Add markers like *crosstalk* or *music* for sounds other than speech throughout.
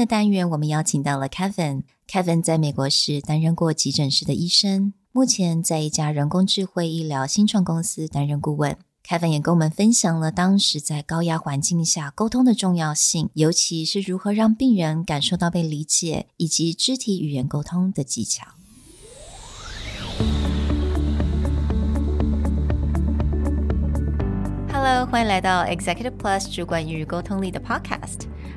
的单元，我们邀请到了 Kevin。Kevin 在美国是担任过急诊室的医生，目前在一家人工智慧医疗新创公司担任顾问。Kevin 也跟我们分享了当时在高压环境下沟通的重要性，尤其是如何让病人感受到被理解，以及肢体语言沟通的技巧。Hello，欢迎来到 Executive Plus 主管与沟通力的 Podcast。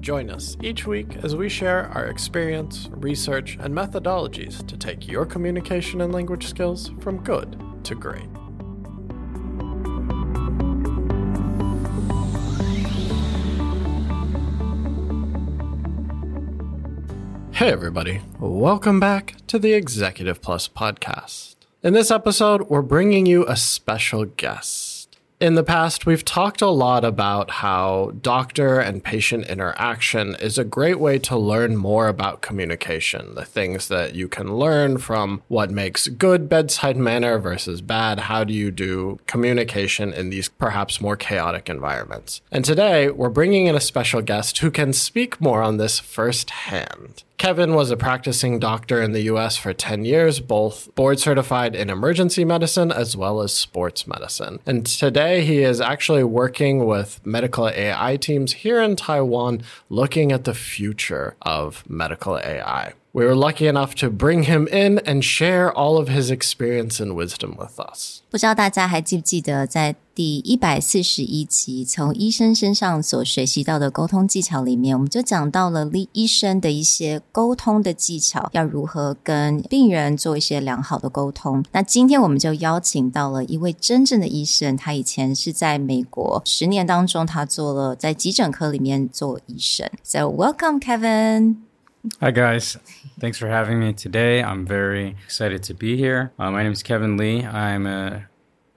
Join us each week as we share our experience, research, and methodologies to take your communication and language skills from good to great. Hey, everybody. Welcome back to the Executive Plus podcast. In this episode, we're bringing you a special guest. In the past, we've talked a lot about how doctor and patient interaction is a great way to learn more about communication, the things that you can learn from what makes good bedside manner versus bad. How do you do communication in these perhaps more chaotic environments? And today, we're bringing in a special guest who can speak more on this firsthand. Kevin was a practicing doctor in the US for 10 years, both board certified in emergency medicine as well as sports medicine. And today he is actually working with medical AI teams here in Taiwan looking at the future of medical AI. We were lucky enough to bring him in and share all of his experience and wisdom with us. 不知道大家还记不记得，在第一百四十一集从医生身上所学习到的沟通技巧里面，我们就讲到了医生的一些沟通的技巧，要如何跟病人做一些良好的沟通。那今天我们就邀请到了一位真正的医生，他以前是在美国十年当中，他做了在急诊科里面做医生。So welcome, Kevin. Hi, guys. Thanks for having me today. I'm very excited to be here. Uh, my name is Kevin Lee. I'm an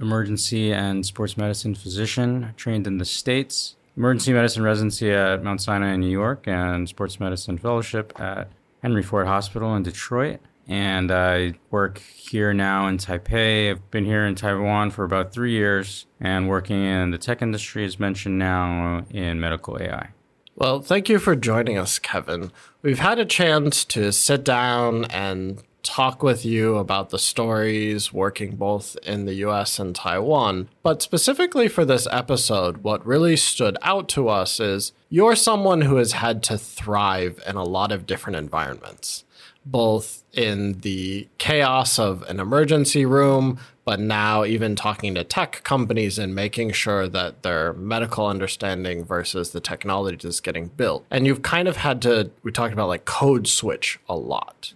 emergency and sports medicine physician trained in the States. Emergency medicine residency at Mount Sinai in New York and sports medicine fellowship at Henry Ford Hospital in Detroit. And I work here now in Taipei. I've been here in Taiwan for about three years and working in the tech industry, as mentioned now, in medical AI. Well, thank you for joining us, Kevin. We've had a chance to sit down and talk with you about the stories working both in the US and Taiwan. But specifically for this episode, what really stood out to us is you're someone who has had to thrive in a lot of different environments, both in the chaos of an emergency room, but now even talking to tech companies and making sure that their medical understanding versus the technology is getting built. And you've kind of had to, we talked about like code switch a lot.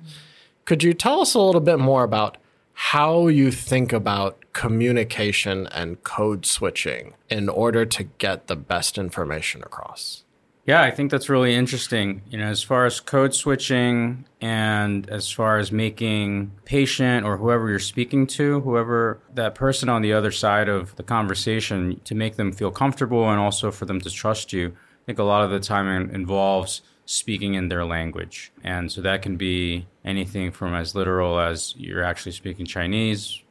Could you tell us a little bit more about how you think about communication and code switching in order to get the best information across? Yeah, I think that's really interesting. You know, as far as code switching and as far as making patient or whoever you're speaking to, whoever that person on the other side of the conversation, to make them feel comfortable and also for them to trust you, I think a lot of the time involves speaking in their language. And so that can be anything from as literal as you're actually speaking Chinese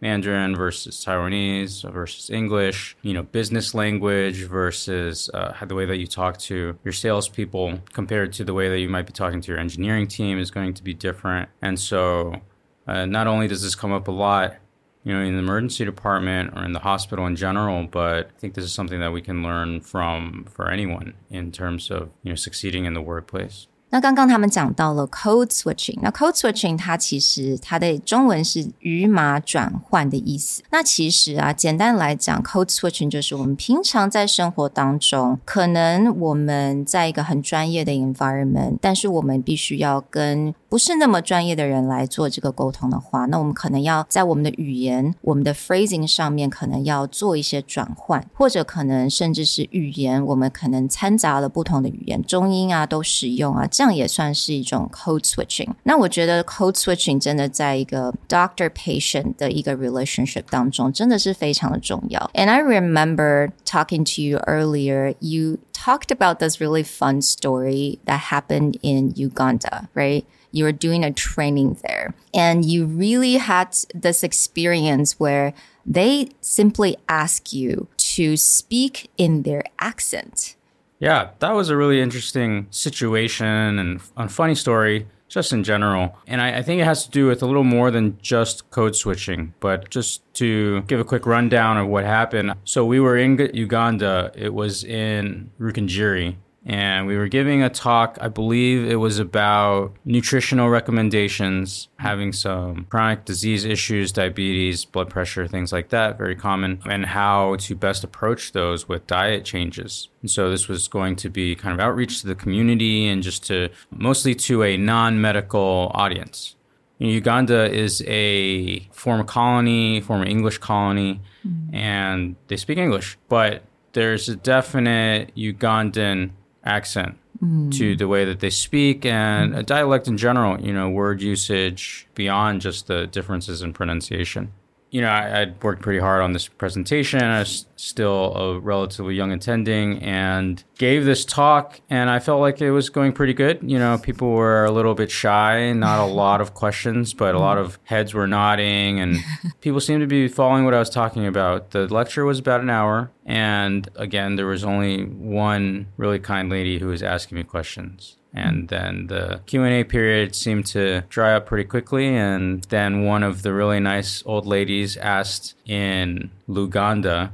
Mandarin versus Taiwanese versus English, you know, business language versus uh, the way that you talk to your salespeople compared to the way that you might be talking to your engineering team is going to be different. And so, uh, not only does this come up a lot, you know, in the emergency department or in the hospital in general, but I think this is something that we can learn from for anyone in terms of, you know, succeeding in the workplace. 那刚刚他们讲到了 code switching，那 code switching 它其实它的中文是语码转换的意思。那其实啊，简单来讲，code switching 就是我们平常在生活当中，可能我们在一个很专业的 environment，但是我们必须要跟不是那么专业的人来做这个沟通的话，那我们可能要在我们的语言、我们的 phrasing 上面可能要做一些转换，或者可能甚至是语言，我们可能掺杂了不同的语言，中英啊都使用啊，这样也算是一种 code switching。那我觉得 code switching 真的在一个 doctor patient 的一个 relationship 当中，真的是非常的重要。And I remember talking to you earlier, you talked about this really fun story that happened in Uganda, right? You were doing a training there and you really had this experience where they simply ask you to speak in their accent. Yeah, that was a really interesting situation and a funny story just in general. And I, I, think it has to do with a little more than just code switching, but just to give a quick rundown of what happened. So we were in Uganda, it was in Rukungiri, and we were giving a talk. I believe it was about nutritional recommendations, having some chronic disease issues, diabetes, blood pressure, things like that, very common, and how to best approach those with diet changes. And so this was going to be kind of outreach to the community and just to mostly to a non medical audience. Uganda is a former colony, former English colony, mm-hmm. and they speak English, but there's a definite Ugandan accent mm. to the way that they speak and a dialect in general, you know, word usage beyond just the differences in pronunciation you know, I, would worked pretty hard on this presentation. I was still a relatively young attending and gave this talk, and I felt like it was going pretty good. You know, people were a little bit shy, not a lot of questions, but a lot of heads were nodding, and *laughs* people seemed to be following what I was talking about. The lecture was about an hour, and again, there was only one really kind lady who was asking me questions and then the q&a period seemed to dry up pretty quickly. And then one of the really nice old ladies asked in luganda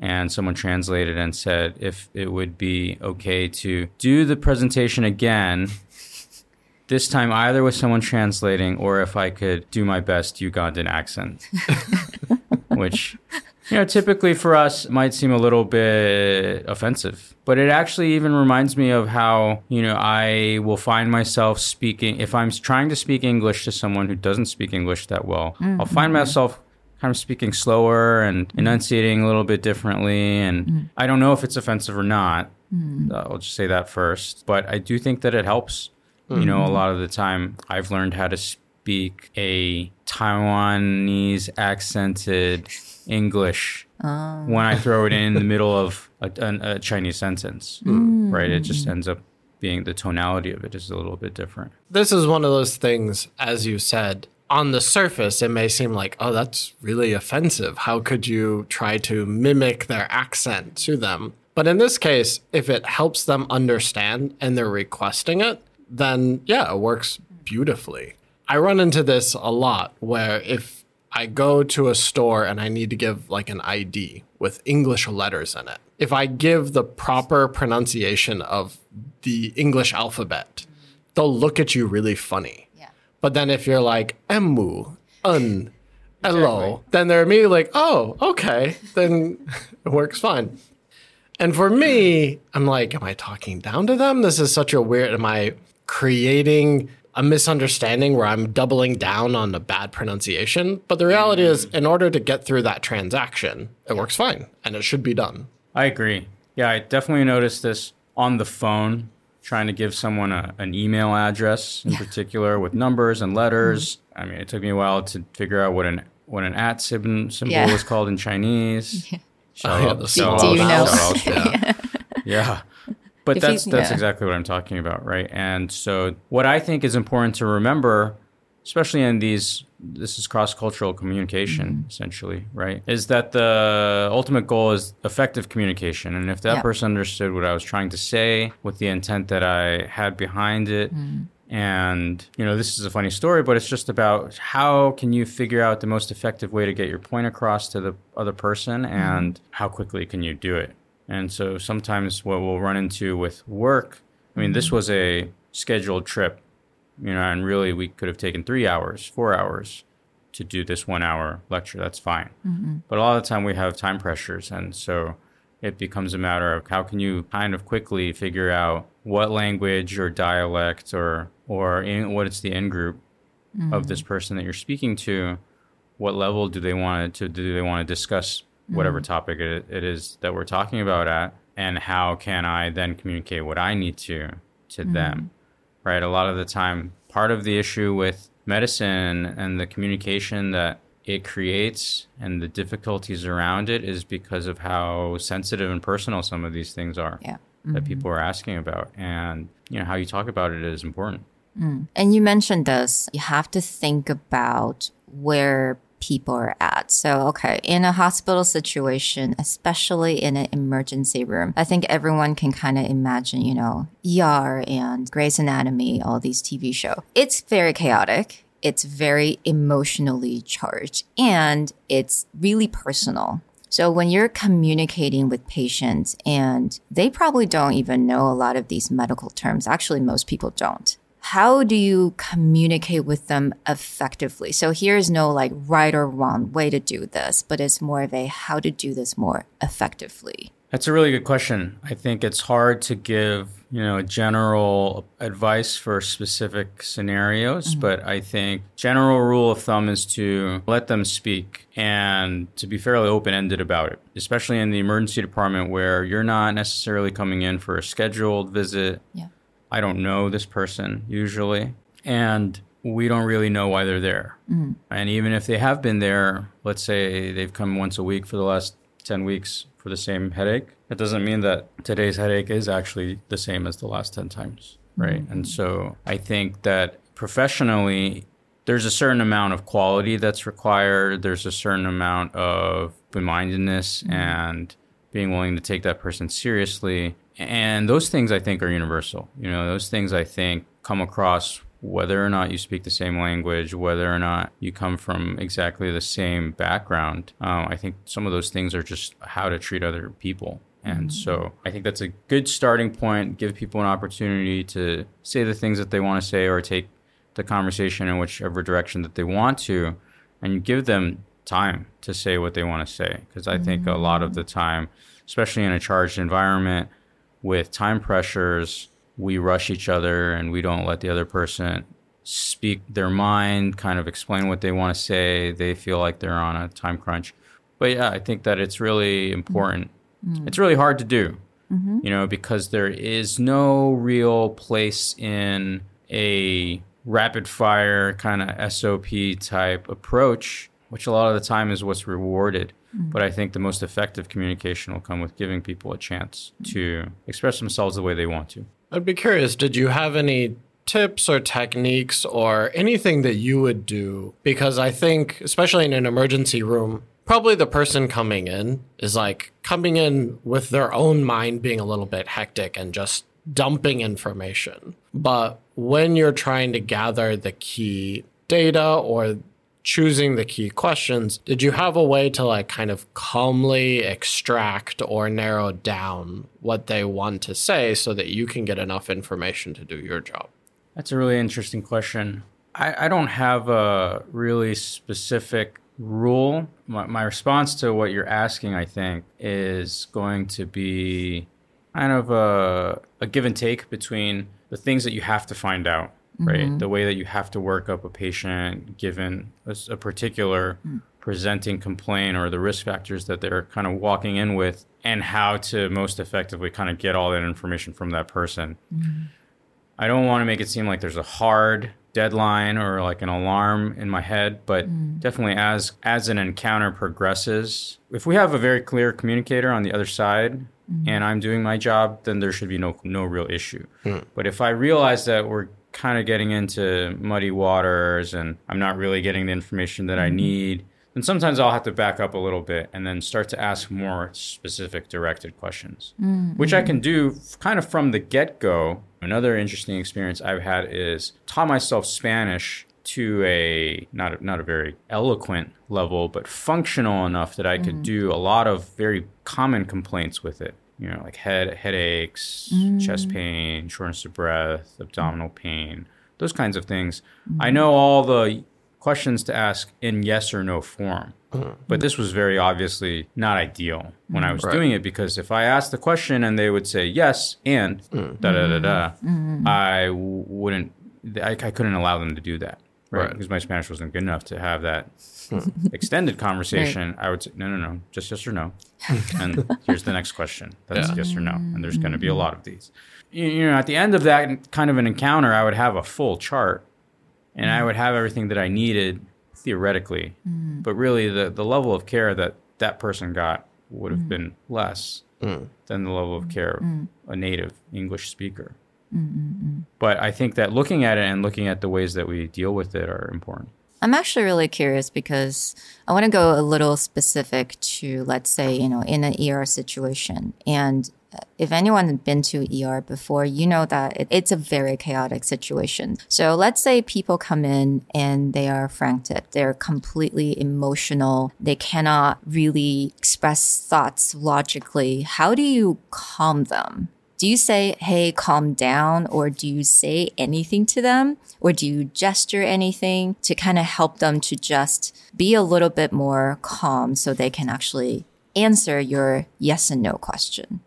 and someone translated and said if it would be okay to do the presentation again this time either with someone translating or if i could do my best ugandan accent *laughs* which you know, typically for us might seem a little bit offensive, but it actually even reminds me of how, you know, I will find myself speaking, if I'm trying to speak English to someone who doesn't speak English that well, mm-hmm. I'll find myself kind of speaking slower and mm-hmm. enunciating a little bit differently. And mm-hmm. I don't know if it's offensive or not. Mm-hmm. I'll just say that first. But I do think that it helps. You know, a mm-hmm. lot of the time I've learned how to speak a Taiwanese accented English oh. when I throw it in the middle of a, a, a Chinese sentence, mm. right? It just ends up being the tonality of it is a little bit different. This is one of those things, as you said, on the surface, it may seem like, oh, that's really offensive. How could you try to mimic their accent to them? But in this case, if it helps them understand and they're requesting it, then yeah, it works beautifully. I run into this a lot where if I go to a store and I need to give like an ID with English letters in it, if I give the proper pronunciation of the English alphabet, they'll look at you really funny. Yeah. But then if you're like emu, un, hello, then they're immediately like, oh, okay, then it works fine. And for me, I'm like, am I talking down to them? This is such a weird, am I creating a misunderstanding where I'm doubling down on the bad pronunciation. But the reality is, in order to get through that transaction, it works fine and it should be done. I agree. Yeah, I definitely noticed this on the phone, trying to give someone a, an email address in particular with numbers and letters. Mm-hmm. I mean, it took me a while to figure out what an what an at symbol, symbol yeah. was called in Chinese. *laughs* Yeah. oh, yeah, the do, do you know? *laughs* yeah. yeah. But if that's that's yeah. exactly what I'm talking about, right? And so what I think is important to remember, especially in these this is cross-cultural communication mm-hmm. essentially, right? Is that the ultimate goal is effective communication. And if that yeah. person understood what I was trying to say with the intent that I had behind it, mm. And, you know, this is a funny story, but it's just about how can you figure out the most effective way to get your point across to the other person mm-hmm. and mm. how quickly can you do it? And so sometimes what we'll run into with work, I mean, this mm-hmm. was a scheduled trip, you know, and really we could have taken three hours, four hours to do this one hour lecture. That's fine. Mm-hmm. But a lot of the time we have time pressures. And so it becomes a matter of how can you kind of quickly figure out what language or dialect or or in, it's the in group of this person that you're speaking to. What level do they want to do? They want to discuss whatever mm-hmm. topic it, it is that we're talking about at, and how can I then communicate what I need to to mm-hmm. them, right? A lot of the time, part of the issue with medicine and the communication that it creates and the difficulties around it is because of how sensitive and personal some of these things are Yeah. that mm-hmm. people are asking about. And you know how you talk about it is important. Mm. And you mentioned this, you have to think about where people are at. So, okay, in a hospital situation, especially in an emergency room, I think everyone can kind of imagine, you know, ER and Grey's Anatomy, all these TV show. It's very chaotic. It's very emotionally charged and it's really personal. So when you're communicating with patients and they probably don't even know a lot of these medical terms, actually most people don't. How do you communicate with them effectively? So here's no like right or wrong way to do this, but it's more of a how to do this more effectively. That's a really good question. I think it's hard to give, you know, general advice for specific scenarios, mm-hmm. but I think general rule of thumb is to let them speak and to be fairly open-ended about it, especially in the emergency department where you're not necessarily coming in for a scheduled visit. Yeah. I don't know this person usually, and we don't really know why they're there. Mm. And even if they have been there, let's say they've come once a week for the last 10 weeks for the same headache, it doesn't mean that today's headache is actually the same as the last 10 times, right? Mm. And so I think that professionally, there's a certain amount of quality that's required, there's a certain amount of mindedness mm. and being willing to take that person seriously. And those things I think are universal. You know, those things I think come across whether or not you speak the same language, whether or not you come from exactly the same background. Um, I think some of those things are just how to treat other people. And so I think that's a good starting point. Give people an opportunity to say the things that they want to say or take the conversation in whichever direction that they want to, and give them time to say what they want to say. Because I think a lot of the mm. time, especially in a charged environment with time pressures, we rush each other and we don't let the other person speak their mind, kind of explain what they want to say. They feel like they're on a time crunch. But yeah, I think that it's really important. Mm. It's really hard to do, mm-hmm. you know, because there is no real place in a rapid fire kind of SOP type approach, which a lot of the time is what's rewarded. Mm-hmm. But I think the most effective communication will come with giving people a chance to express themselves the way they want to. I'd be curious, did you have any tips or techniques or anything that you would do? Because I think, especially in an emergency room, probably the person coming in is like coming in with their own mind being a little bit hectic and just dumping information. But when you're trying to gather the key data or choosing the key questions, did you have a way to like kind of calmly extract or narrow down what they want to say so that you can get enough information to do your job? That's a really interesting question. I, I don't have a really specific rule. My, my response to what you're asking, I think, is going to be kind of a, a give and take between the things that you have to find out, right? Mm-hmm. The way that you have to work up a patient given a particular mm. presenting complaint or the risk factors that they're kind of walking in with, and how to most effectively kind of get all that information from that person. Mm-hmm. I don't want to make it seem like there's a hard deadline or like an alarm in my head, but mm. definitely as as an encounter progresses, if we have a very clear communicator on the other side mm-hmm. and I'm doing my job, then there should be no no real issue. Mm. But if I realize that we're kind of getting into muddy waters and I'm not really getting the information that I mm-hmm. need, then sometimes I'll have to back up a little bit and then start to ask more specific directed questions, mm-hmm. which I can do kind of from the get go. Another interesting experience I've had is taught myself Spanish to a not a, not a very eloquent level, but functional enough that I could mm-hmm. do a lot of very common complaints with it. You know, like head headaches, chest mm. pain, shortness of breath, abdominal pain, those kinds of things. I mm-hmm. know all the questions to ask in yes or no form. Mm-hmm. But this was very obviously not ideal when I mm. was Right. doing it because if I asked the question and they would say yes and mm. da da da da, mm-hmm. I w- wouldn't I, I couldn't allow them to do that. Right. Right. Because my Spanish wasn't good enough to have that hmm. *laughs* extended conversation. I would say, no, no, no, just yes or no. *laughs* and here's the next question. That's Yeah. yes or no. And there's going to be a mm. lot of these. You, you know, at the end of that kind of an encounter, I would have a full chart and I mm. would have everything that I needed theoretically. Mm. But really, the, the level of care that that person got would have been less than the level of care of a native English speaker. But I think that looking at it and looking at the ways that we deal with it are important. I'm actually really curious because I want to go a little specific to, let's say, you know, in an ER situation. And uh, if anyone has been to ER before, you know that it, it's a very chaotic situation. So let's say people come in and they are frantic. They're completely emotional. They cannot really express thoughts logically. How do you calm them? Do you say, hey, calm down, or do you say anything to them? Or do you gesture anything to kind of help them to just be a little bit more calm so they can actually answer your yes and no question?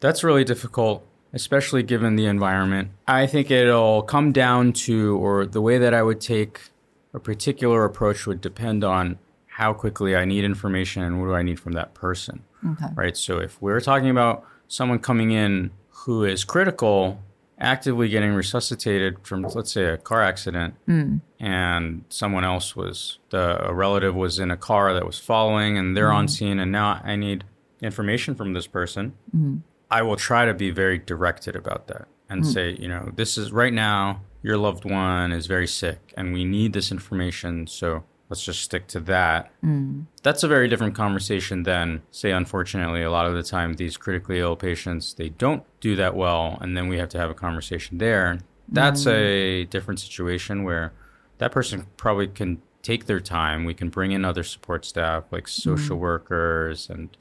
That's really difficult, especially given the environment. I think it'll come down to, or the way that I would take a particular approach would depend on how quickly I need information and what do I need from that person. Okay. Right. So if we're talking about someone coming in who is critical, actively getting resuscitated from, let's say, a car accident, hmm. and someone else was the a relative was in a car that was following, and they're on hmm. scene, and now I need information from this person. Hmm. I will try to be very directed about that and say, you know, this is right now your loved one is very sick, and we need this information. So let's just stick to that. Mm. That's a very different conversation than say unfortunately a lot of the time these critically ill patients they don't do that well and then we have to have a conversation there. That's a mm. different situation where that person probably can take their time. We can bring in other support staff like mm. social workers and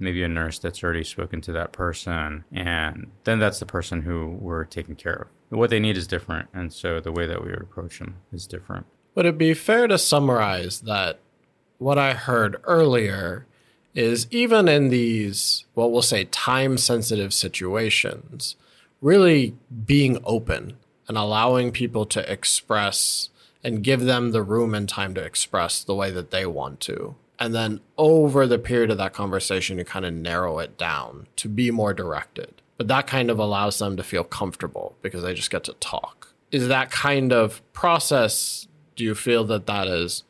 maybe a nurse that's already spoken to that person and then that's the person who we're taking care of. What they need is different and so the way that we would approach them is different Would it be fair to summarize that what I heard earlier is even in these, what we'll say, time sensitive situations, really being open and allowing people to express and give them the room and time to express the way that they want to. And then over the period of that conversation, you kind of narrow it down to be more directed. But that kind of allows them to feel comfortable because they just get to talk. Is that kind of process, do you feel that that is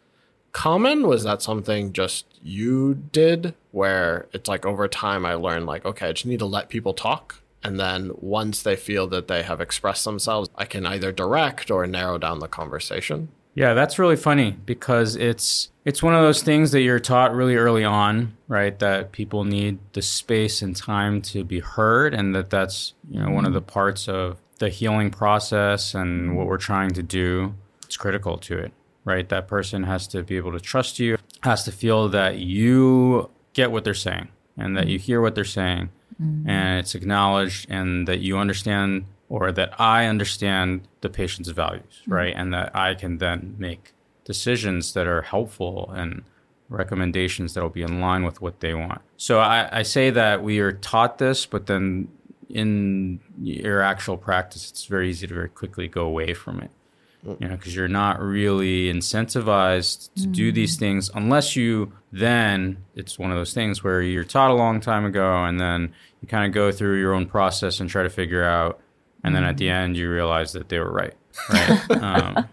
common? Was that something just you did where it's like over time I learned like, okay, I just need to let people talk. And then once they feel that they have expressed themselves, I can either direct or narrow down the conversation. Yeah, that's really funny because it's it's one of those things that you're taught really early on, right? That people need the space and time to be heard, and that that's you know one of the parts of the healing process and what we're trying to do. It's critical to it, right? That person has to be able to trust you, has to feel that you get what they're saying and that you hear what they're saying, mm-hmm. and it's acknowledged, and that you understand or that I understand the patient's values, mm-hmm. right? And that I can then make decisions that are helpful and recommendations that will be in line with what they want. So I, I say that we are taught this, but then in your actual practice, it's very easy to very quickly go away from it. You know, because you're not really incentivized to do these mm. things unless you then, it's one of those things where you're taught a long time ago and then you kind of go through your own process and try to figure out and then at the mm. end you realize that they were right right? *laughs* Um,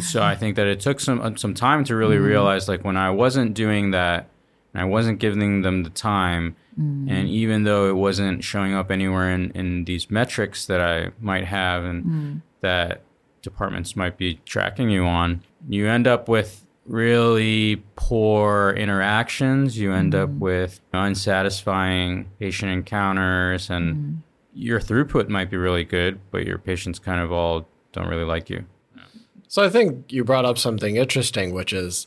so i think that it took some uh, some time to really mm. realize like when i wasn't doing that and i wasn't giving them the time and even though it wasn't showing up anywhere in, in these metrics that i might have and that departments might be tracking you on. You end up with really poor interactions. You end up mm-hmm. with unsatisfying patient encounters and mm-hmm. your throughput might be really good, but your patients kind of all don't really like you. So I think you brought up something interesting, which is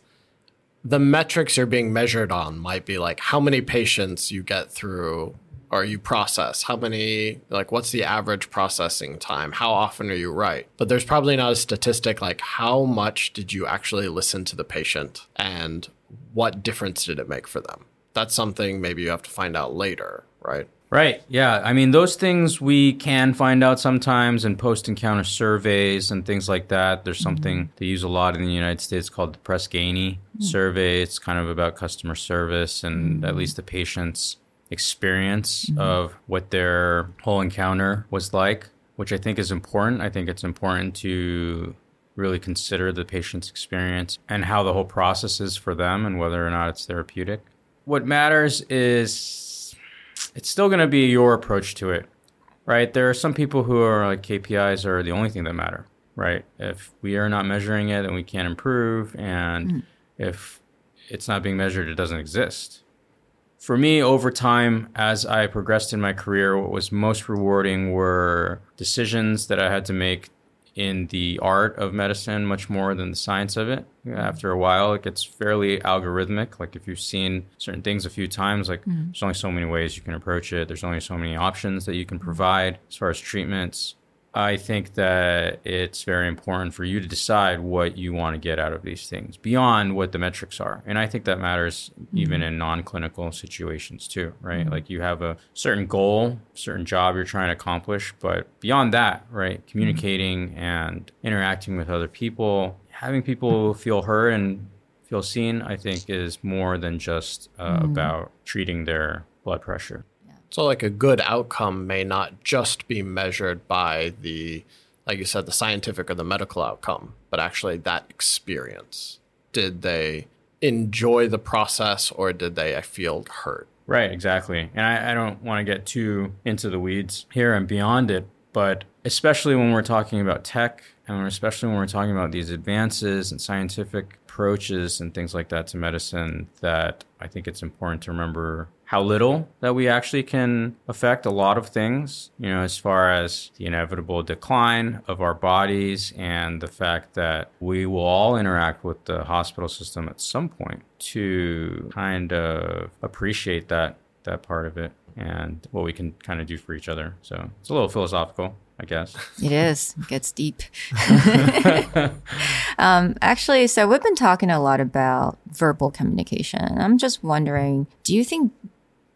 the metrics you're being measured on might be like how many patients you get through or you process, how many, like what's the average processing time, how often are you right? But there's probably not a statistic like how much did you actually listen to the patient and what difference did it make for them? That's something maybe you have to find out later, right? Right. Yeah. I mean, those things we can find out sometimes in post encounter surveys and things like that. There's mm-hmm. something they use a lot in the United States called the Press Ganey hmm. survey. It's kind of about customer service and hmm. at least the patient's experience mm-hmm. of what their whole encounter was like, which I think is important. I think it's important to really consider the patient's experience and how the whole process is for them and whether or not it's therapeutic. What matters is it's still going to be your approach to it, right? There are some people who are like KPIs are the only thing that matter, right? If we are not measuring it, then we can't improve. And hmm. if it's not being measured, it doesn't exist. For me, over time, as I progressed in my career, what was most rewarding were decisions that I had to make in the art of medicine much more than the science of it. After a while, it gets fairly algorithmic. Like if you've seen certain things a few times, like mm-hmm. there's only so many ways you can approach it. There's only so many options that you can provide as far as treatments. I think that it's very important for you to decide what you want to get out of these things beyond what the metrics are. And I think that matters even mm-hmm. in non clinical situations too, right? Mm-hmm. Like you have a certain goal, certain job you're trying to accomplish, but beyond that, right? Mm-hmm. Communicating and interacting with other people, having people feel heard and feel seen, I think is more than just uh, about treating their blood pressure. So, like a good outcome may not just be measured by the, like you said, the scientific or the medical outcome, but actually that experience. Did they enjoy the process or did they feel hurt? Right, exactly. And I, I don't want to get too into the weeds here and beyond it, but especially when we're talking about tech and especially when we're talking about these advances and scientific approaches and things like that to medicine, that I think it's important to remember how little that we actually can affect a lot of things, you know, as far as the inevitable decline of our bodies and the fact that we will all interact with the hospital system at some point to kind of appreciate that that part of it and what we can kind of do for each other. So it's a little philosophical, I guess. *laughs* It is. It gets deep. *laughs* um, actually, so we've been talking a lot about verbal communication. I'm just wondering do you think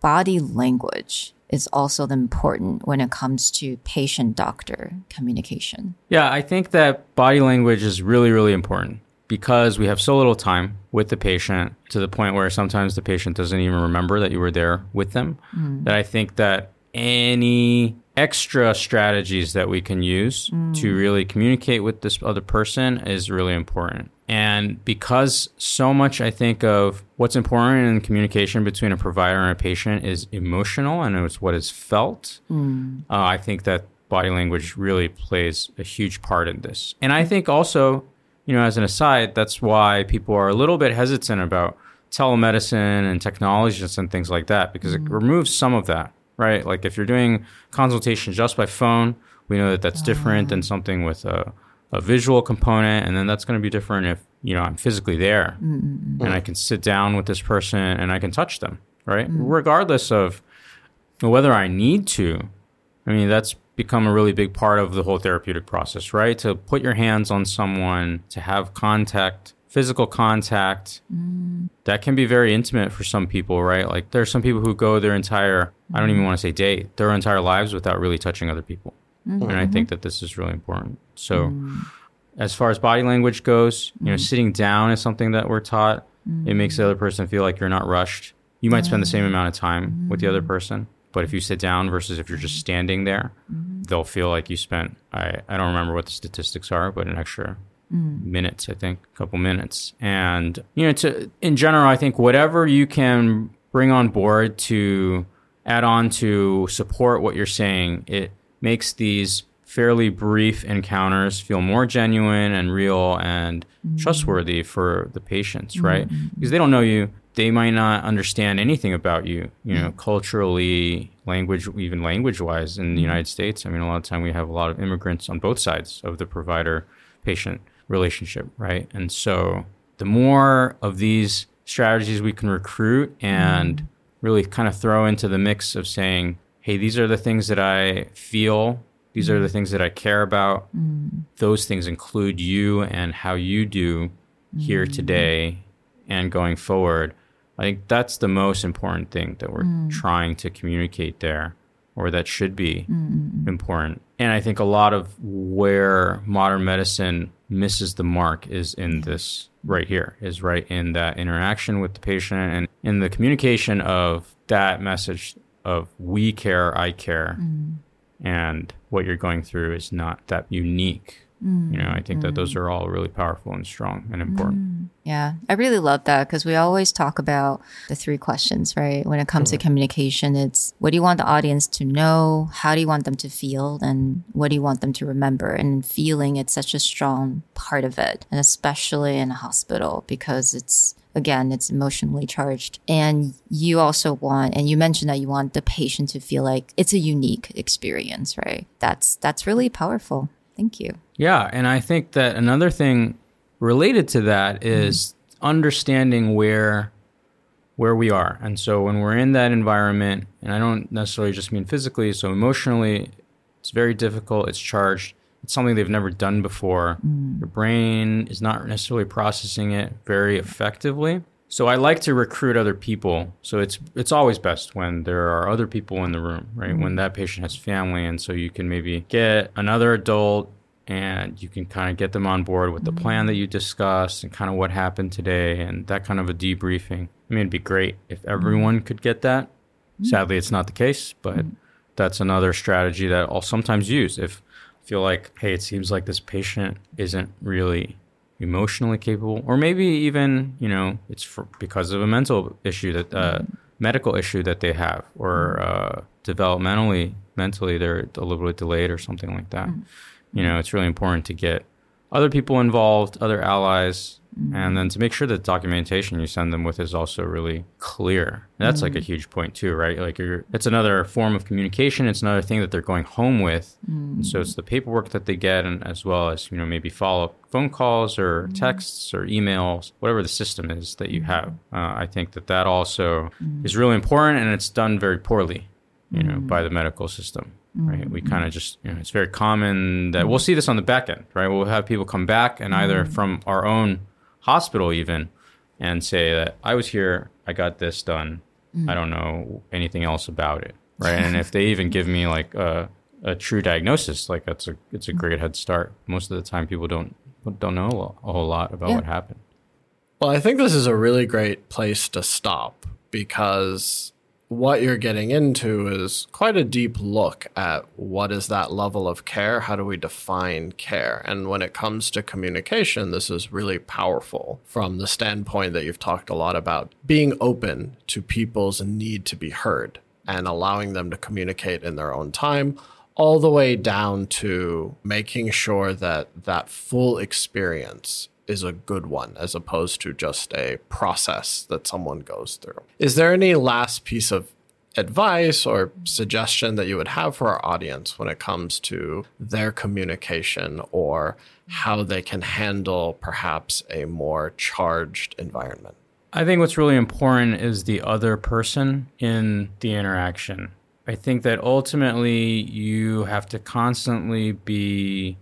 body language is also important when it comes to patient doctor communication? Yeah, I think that body language is really, really important because we have so little time with the patient to the point where sometimes the patient doesn't even remember that you were there with them. Mm. That I think that any extra strategies that we can use mm. to really communicate with this other person is really important. And because so much, I think, of what's important in communication between a provider and a patient is emotional and it's what is felt, hmm. uh, I think that body language really plays a huge part in this. And I think also, you know, as an aside, that's why people are a little bit hesitant about telemedicine and technologies and things like that because it hmm. removes some of that, right? Like if you're doing consultation just by phone, we know that that's different than ah. something with a, a visual component, and then that's going to be different if you know I'm physically there mm, mm, mm. and I can sit down with this person and I can touch them, right? Regardless of whether I need to. I mean, that's become a really big part of the whole therapeutic process, right? To put your hands on someone, to have contact, physical contact, that can be very intimate for some people, right? Like there's some people who go their entire, I don't even want to say day, their entire lives without really touching other people. Mm-hmm. And I think that this is really important. So, mm. as far as body language goes, you know, mm. sitting down is something that we're taught. It makes the other person feel like you're not rushed. You might spend the same amount of time with the other mm. person, but if you sit down versus if you're just standing there, they'll feel like you spent, I, I don't remember what the statistics are, but an extra minutes, I think, a couple minutes. And, you know, to, in general, I think whatever you can bring on board to add on to support what you're saying, it makes these fairly brief encounters feel more genuine and real and mm-hmm. trustworthy for the patients, right? Mm-hmm. Mm-hmm. Because they don't know you. They might not understand anything about you, you know, culturally, language, even language wise in the United States. I mean, a lot of time we have a lot of immigrants on both sides of the provider patient relationship, right? And so the more of these strategies we can recruit and really kind of throw into the mix of saying, hey, these are the things that I feel, these are the mm. things that I care about. Mm. Those things include you and how you do here mm. today and going forward. I think that's the most important thing that we're trying to communicate there. or that should be important. And I think a lot of where modern medicine misses the mark is in this right here, is right in that interaction with the patient and in the communication of that message of we care, I care, mm. and what you're going through is not that unique. Mm. You know, I think that those mm. are all really powerful and strong and important. Yeah, I really love that because we always talk about the three questions, right? When it comes to communication, it's what do you want the audience to know? How do you want them to feel? And what do you want them to remember? And feeling, it's such a strong part of it. And especially in a hospital because it's, again, it's emotionally charged. And you also want, and you mentioned that you want the patient to feel like it's a unique experience, right? That's, that's really powerful. Thank you. Yeah, and I think that another thing related to that is understanding where where we are. And so when we're in that environment, and I don't necessarily just mean physically, so emotionally, it's very difficult, it's charged. It's something they've never done before. Mm. Your brain is not necessarily processing it very effectively. So I like to recruit other people. So it's it's always best when there are other people in the room, right? When mm. that patient has family and so you can maybe get another adult and you can kind of get them on board with the plan mm. that you discussed and kind of what happened today and that kind of a debriefing. I mean, it'd be great if everyone could get that. Sadly, it's not the case, but that's another strategy that I'll sometimes use if feel like, hey, it seems like this patient isn't really emotionally capable, or maybe even, you know, it's for, because of a mental issue that, uh, medical issue that they have, or uh, developmentally, mentally, they're a little bit delayed or something like that. You know, it's really important to get other people involved, other allies, and mm. then to make sure that documentation you send them with is also really clear. That's like a mm. huge point too, right? Like you're, it's another form of communication. It's another thing that they're going home with. And so it's mm. the paperwork that they get, and as well as you know maybe follow up phone calls or texts or emails, whatever the system is that you have. Uh, I think that that also is really important, and it's done very poorly, you know, by the medical system right? We kind of just, you know, it's very common that we'll see this on the back end, right? We'll have people come back and either from our own hospital even and say that I was here, I got this done, I don't know anything else about it, right? and if they *laughs* even give me like a, a true diagnosis, like that's a it's a mm-hmm. great head start. Most of the time, people don't don't know a a whole lot about Yeah. what happened. Well, I think this is a really great place to stop because what you're getting into is quite a deep look at what is that level of care? How do we define care? And when it comes to communication, this is really powerful from the standpoint that you've talked a lot about being open to people's need to be heard and allowing them to communicate in their own time all the way down to making sure that that full experience is a good one as opposed to just a process that someone goes through. Is there any last piece of advice or suggestion that you would have for our audience when it comes to their communication or how they can handle perhaps a more charged environment? I think what's really important is the other person in the interaction. I think that ultimately you have to constantly be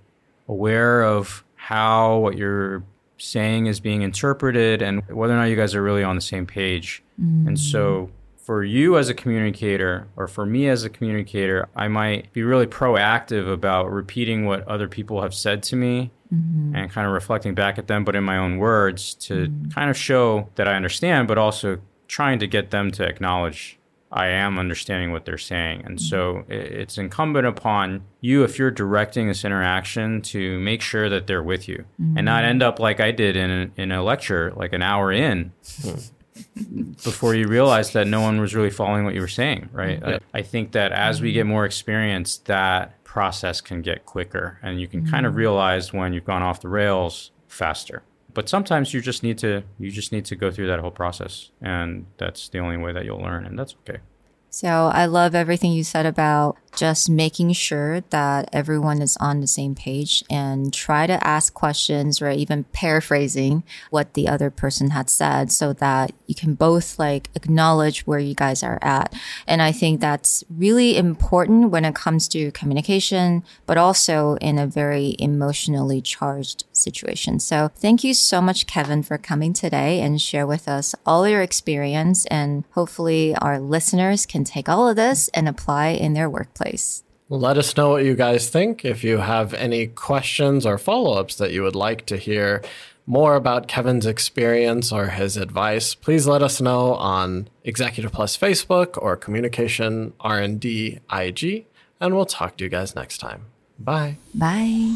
aware of how what you're saying is being interpreted and whether or not you guys are really on the same page. And so mm. for you as a communicator or for me as a communicator, I might be really proactive about repeating what other people have said to me mm-hmm. and kind of reflecting back at them, but in my own words to mm. kind of show that I understand, but also trying to get them to acknowledge I am understanding what they're saying. And so mm-hmm. it's incumbent upon you, if you're directing this interaction, to make sure that they're with you and not end mm-hmm. up like I did in a, in a lecture, like an hour in, hmm. *laughs* before you realize that no one was really following what you were saying, right? I, I think that as we get mm-hmm. more experience, that process can get quicker and you can kind of realize when you've gone off the rails faster. But sometimes you just need to you just need to go through that whole process and that's the only way that you'll learn and that's okay. So I love everything you said about just making sure that everyone is on the same page and try to ask questions or even paraphrasing what the other person had said so that you can both like acknowledge where you guys are at. And I think that's really important when it comes to communication, but also in a very emotionally charged situation. So thank you so much, Kevin, for coming today and share with us all your experience. And hopefully our listeners can take all of this and apply in their workplace. Let us know what you guys think. If you have any questions or follow ups that you would like to hear more about Kevin's experience or his advice, please let us know on Executive Plus Facebook or Communication R&D IG, and we'll talk to you guys next time. Bye. Bye.